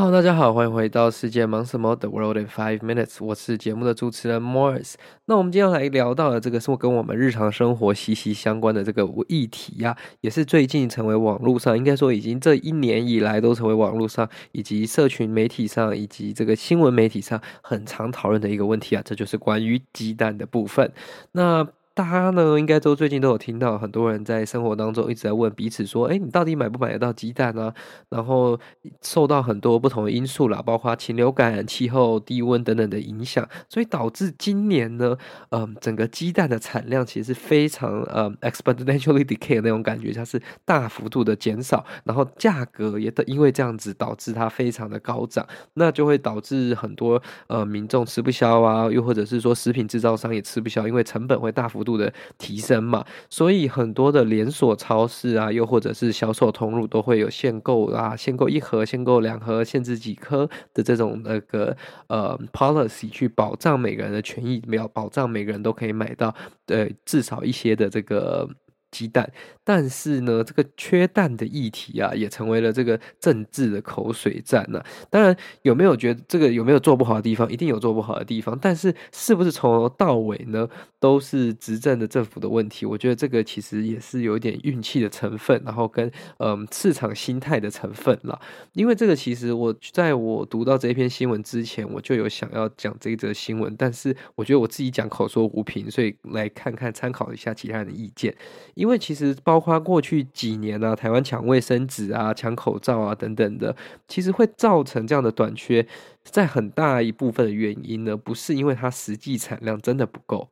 Hello，大家好，欢迎回到世界忙什么的 World in Five Minutes，我是节目的主持人 Morris。那我们今天来聊到的这个是跟我们日常生活息息相关的这个议题呀、啊，也是最近成为网络上，应该说已经这一年以来都成为网络上以及社群媒体上以及这个新闻媒体上很常讨论的一个问题啊，这就是关于鸡蛋的部分。那大家呢，应该都最近都有听到很多人在生活当中一直在问彼此说：“哎，你到底买不买得到鸡蛋啊？”然后受到很多不同的因素啦，包括禽流感、气候、低温等等的影响，所以导致今年呢，嗯，整个鸡蛋的产量其实是非常呃、嗯、exponentially decay 那种感觉，它是大幅度的减少，然后价格也的因为这样子导致它非常的高涨，那就会导致很多呃民众吃不消啊，又或者是说食品制造商也吃不消，因为成本会大幅度度。的提升嘛，所以很多的连锁超市啊，又或者是销售通路都会有限购啊，限购一盒、限购两盒、限制几颗的这种那个呃 policy 去保障每个人的权益，没有保障每个人都可以买到呃至少一些的这个。鸡蛋，但是呢，这个缺蛋的议题啊，也成为了这个政治的口水战呢、当然，有没有觉得这个有没有做不好的地方？一定有做不好的地方，但是是不是从头到尾呢，都是执政的政府的问题？我觉得这个其实也是有一点运气的成分，然后跟嗯、市场心态的成分了。因为这个其实我在我读到这篇新闻之前，我就有想要讲这则新闻，但是我觉得我自己讲口说无凭，所以来看看参考一下其他人的意见。因为其实包括过去几年啊，台湾抢卫生纸啊、抢口罩啊等等的，其实会造成这样的短缺，在很大一部分的原因呢，不是因为它实际产量真的不够。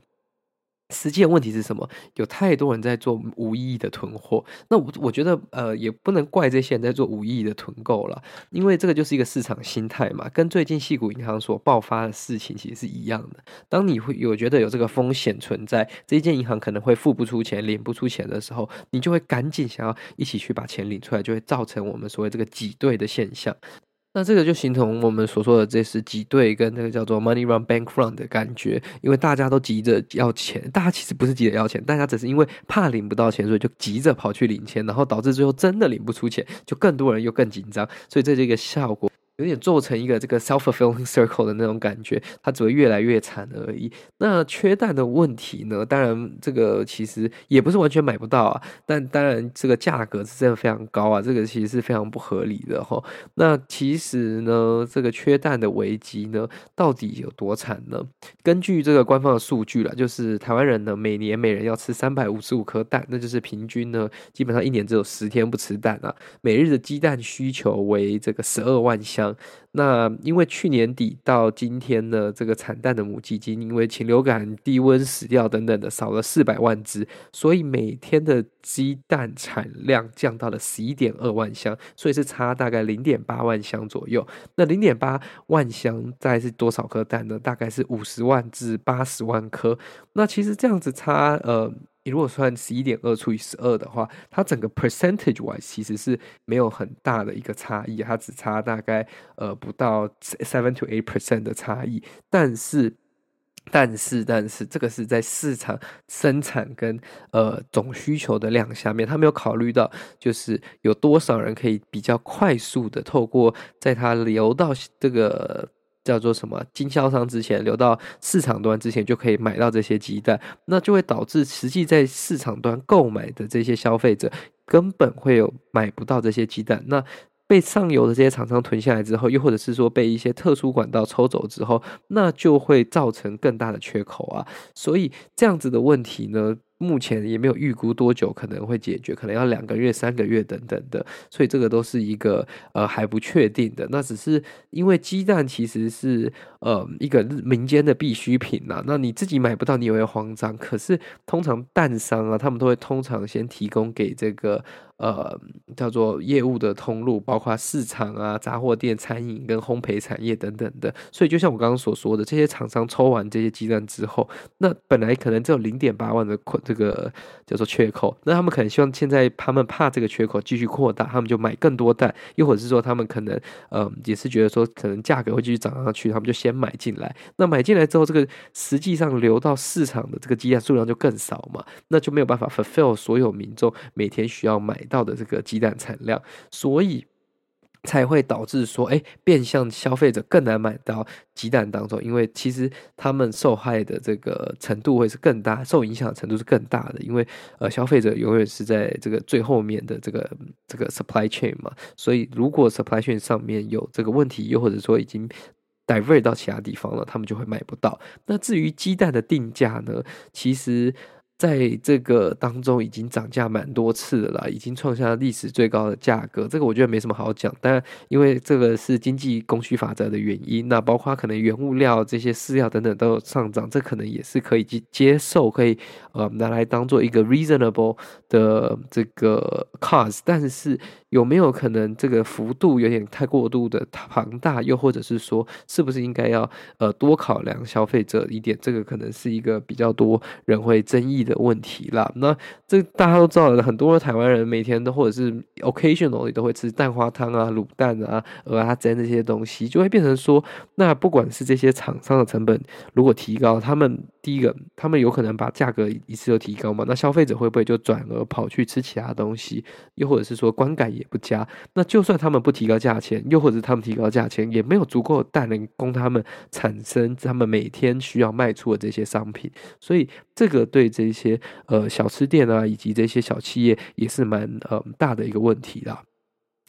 实际的问题是什么？有太多人在做无意义的囤货。那我我觉得，呃，也不能怪这些人在做无意义的囤购了，因为这个就是一个市场心态嘛。跟最近细谷银行所爆发的事情其实是一样的。当你会有觉得有这个风险存在，这一间银行可能会付不出钱、领不出钱的时候，你就会赶紧想要一起去把钱领出来，就会造成我们所谓这个挤兑的现象。那这个就形同我们所说的这是挤兑跟那个叫做 money run bank run 的感觉，因为大家都急着要钱，大家其实不是急着要钱，大家只是因为怕领不到钱，所以就急着跑去领钱，然后导致最后真的领不出钱，就更多人又更紧张，所以这是一个效果。有点做成一个这个 self-fulfilling circle 的那种感觉，它只会越来越惨而已。那缺蛋的问题呢？当然，这个其实也不是完全买不到啊。但当然，这个价格是真的非常高啊，这个其实是非常不合理的哈。那其实呢，这个缺蛋的危机呢，到底有多惨呢？根据这个官方的数据啦，就是台湾人呢，每年每人要吃三百五十五颗蛋，那就是平均呢，基本上一年只有十天不吃蛋啊。每日的鸡蛋需求为这个十二万箱。那因为去年底到今天呢，这个产蛋的母鸡精因为禽流感、低温死掉等等的，少了四百万只，所以每天的鸡蛋产量降到了十一点二万箱，所以是差大概零点八万箱左右。那零点八万箱再是多少颗蛋呢？大概是五十万至八十万颗。那其实这样子差，呃。你如果算十一点二除以十二的话，它整个 percentage wise 其实是没有很大的一个差异，它只差大概呃不到 seven to eight percent 的差异。但是，但是，但是，这个是在市场生产跟呃总需求的量下面，他没有考虑到就是有多少人可以比较快速的透过在它流到这个。叫做什么？经销商之前流到市场端之前就可以买到这些鸡蛋，那就会导致实际在市场端购买的这些消费者根本会有买不到这些鸡蛋。那被上游的这些厂商囤下来之后，又或者是说被一些特殊管道抽走之后，那就会造成更大的缺口啊。所以这样子的问题呢，目前也没有预估多久可能会解决，可能要两个月、三个月等等的，所以这个都是一个呃还不确定的。那只是因为鸡蛋其实是呃一个民间的必需品呐，那你自己买不到，你也会慌张。可是通常蛋商啊，他们都会通常先提供给这个。呃，叫做业务的通路，包括市场啊、杂货店、餐饮跟烘焙产业等等的。所以，就像我刚刚所说的，这些厂商抽完这些鸡蛋之后，那本来可能只有零点八万的，这个叫做缺口。那他们可能希望现在他们怕这个缺口继续扩大，他们就买更多蛋，又或者是说他们可能呃也是觉得说可能价格会继续涨上去，他们就先买进来。那买进来之后，这个实际上流到市场的这个鸡蛋数量就更少嘛，那就没有办法 fulfill 所有民众每天需要买到的这个鸡蛋产量，所以才会导致说，哎，变相消费者更难买到鸡蛋当中，因为其实他们受害的这个程度会是更大，受影响的程度是更大的，因为呃，消费者永远是在这个最后面的这个这个 supply chain 嘛，所以如果 supply chain 上面有这个问题，又或者说已经 divert 到其他地方了，他们就会买不到。那至于鸡蛋的定价呢，其实。在这个当中已经涨价蛮多次了，已经创下历史最高的价格。这个我觉得没什么好讲，但因为这个是经济供需法则的原因，那包括可能原物料这些饲料等等都有上涨，这可能也是可以去接受，可以呃拿来当做一个 reasonable 的这个 cause，但是。有没有可能这个幅度有点太过度的庞大？又或者是说，是不是应该要呃多考量消费者一点？这个可能是一个比较多人会争议的问题啦。那这大家都知道，很多台湾人每天都或者是 occasionally 都会吃蛋花汤啊、卤蛋啊、蚵仔煎这些东西，就会变成说，那不管是这些厂商的成本如果提高，他们第一个，他们有可能把价格一次就提高嘛？那消费者会不会就转而跑去吃其他东西？又或者是说观感也不佳，那就算他们不提高价钱，又或者他们提高价钱，也没有足够的蛋能供他们产生他们每天需要卖出的这些商品，所以这个对这些呃小吃店啊，以及这些小企业也是蛮呃大的一个问题啦。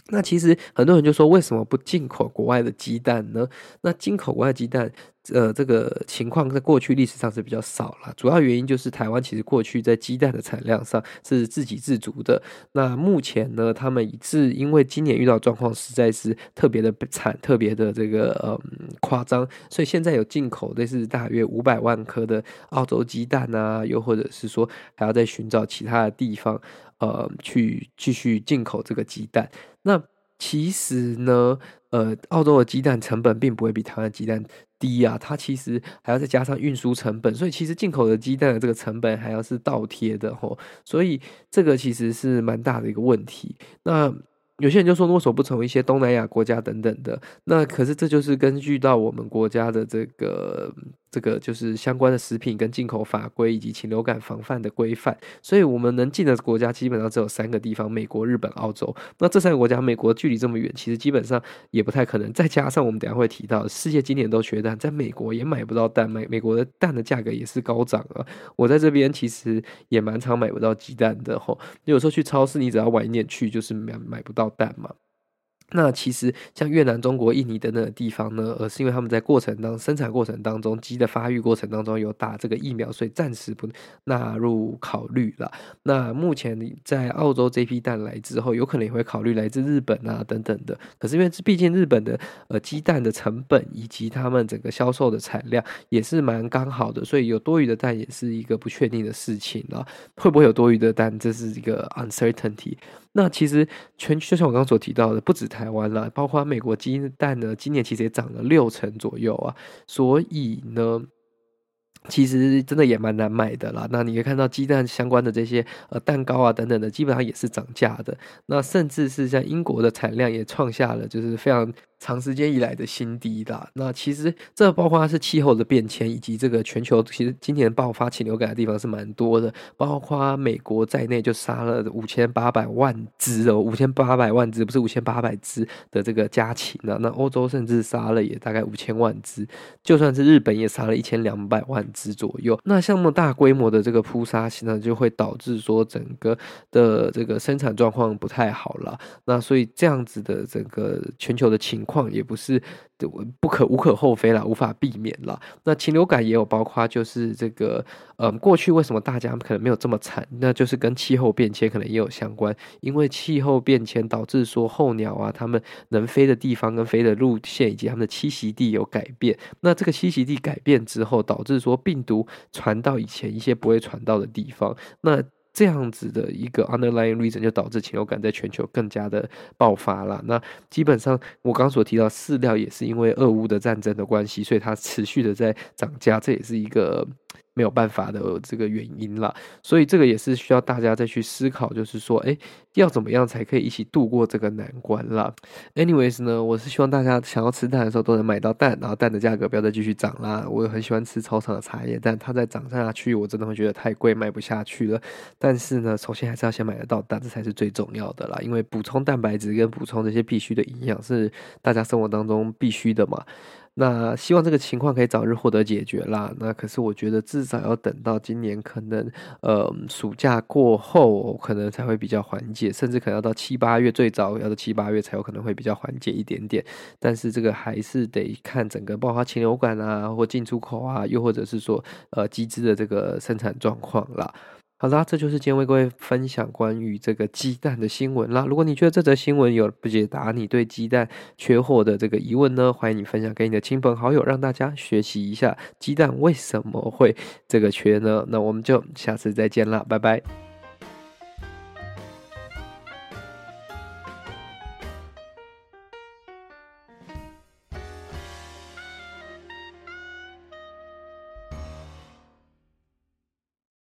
那其实很多人就说，为什么不进口国外的鸡蛋呢？那进口国外鸡蛋，呃，这个情况在过去历史上是比较少了。主要原因就是台湾其实过去在鸡蛋的产量上是自给自足的。那目前呢，他们是因为今年遇到状况实在是特别的惨，特别的这个呃夸张，所以现在有进口类似大约五百万颗的澳洲鸡蛋啊，又或者是说还要再寻找其他的地方。呃，去继续进口这个鸡蛋。那其实呢，呃，澳洲的鸡蛋成本并不会比台湾鸡蛋低啊，它其实还要再加上运输成本，所以其实进口的鸡蛋的这个成本还要是倒贴的吼，所以这个其实是蛮大的一个问题。那有些人就说，为什么不从一些东南亚国家等等的？那可是这就是根据到我们国家的这个。这个就是相关的食品跟进口法规以及禽流感防范的规范，所以我们能进的国家基本上只有三个地方：美国、日本、澳洲。那这三个国家，美国距离这么远，其实基本上也不太可能。再加上我们等下会提到，世界今年都缺蛋，在美国也买不到蛋，美美国的蛋的价格也是高涨啊。我在这边其实也蛮常买不到鸡蛋的吼，有时候去超市，你只要晚一点去，就是买买不到蛋嘛。那其实像越南、中国、印尼等等的地方呢，而是因为他们在过程当生产过程当中，鸡的发育过程当中有打这个疫苗，所以暂时不纳入考虑了。那目前在澳洲这批蛋来之后，有可能也会考虑来自日本啊等等的。可是因为毕竟日本的呃鸡蛋的成本以及他们整个销售的产量也是蛮刚好的，所以有多余的蛋也是一个不确定的事情啊。会不会有多余的蛋，这是一个 uncertainty。那其实全就像我刚刚所提到的，不止台湾啦，包括美国鸡蛋呢，今年其实也涨了六成左右啊，所以呢，其实真的也蛮难买的啦。那你可以看到鸡蛋相关的这些呃蛋糕啊等等的，基本上也是涨价的。那甚至是像英国的产量也创下了就是非常。长时间以来的新低啦，那其实这包括是气候的变迁，以及这个全球其实今年爆发禽流感的地方是蛮多的，包括美国在内就杀了五千八百万只哦，五千八百万只不是五千八百只的这个家禽啊，那欧洲甚至杀了也大概五千万只，就算是日本也杀了一千两百万只左右。那像那么大规模的这个扑杀，现在就会导致说整个的这个生产状况不太好了。那所以这样子的整个全球的情况也不是不可无可厚非啦，无法避免啦。那禽流感也有包括，就是这个，嗯，过去为什么大家可能没有这么惨？那就是跟气候变迁可能也有相关，因为气候变迁导致说候鸟啊，它们能飞的地方跟飞的路线以及它们的栖息地有改变。那这个栖息地改变之后，导致说病毒传到以前一些不会传到的地方。那这样子的一个 underlying reason 就导致禽流感在全球更加的爆发了。那基本上我刚刚所提到饲料也是因为俄乌的战争的关系，所以它持续的在涨价，这也是一个。没有办法的这个原因啦，所以这个也是需要大家再去思考，就是说，哎，要怎么样才可以一起度过这个难关啦。Anyways 呢，我是希望大家想要吃蛋的时候都能买到蛋，然后蛋的价格不要再继续涨啦。我很喜欢吃超长的茶叶蛋，它再涨下去，我真的会觉得太贵，卖不下去了。但是呢，首先还是要先买得到蛋，这才是最重要的啦。因为补充蛋白质跟补充这些必须的营养是大家生活当中必须的嘛。那希望这个情况可以早日获得解决啦。那可是我觉得至少要等到今年可能呃暑假过后，可能才会比较缓解，甚至可能要到七八月，最早要到七八月才有可能会比较缓解一点点。但是这个还是得看整个爆发禽流感啊，或进出口啊，又或者是说呃鸡只的这个生产状况啦。好啦，这就是今天为各位分享关于这个鸡蛋的新闻啦。如果你觉得这则新闻有不解答你对鸡蛋缺货的这个疑问呢，欢迎你分享给你的亲朋好友，让大家学习一下鸡蛋为什么会这个缺呢？那我们就下次再见啦，拜拜。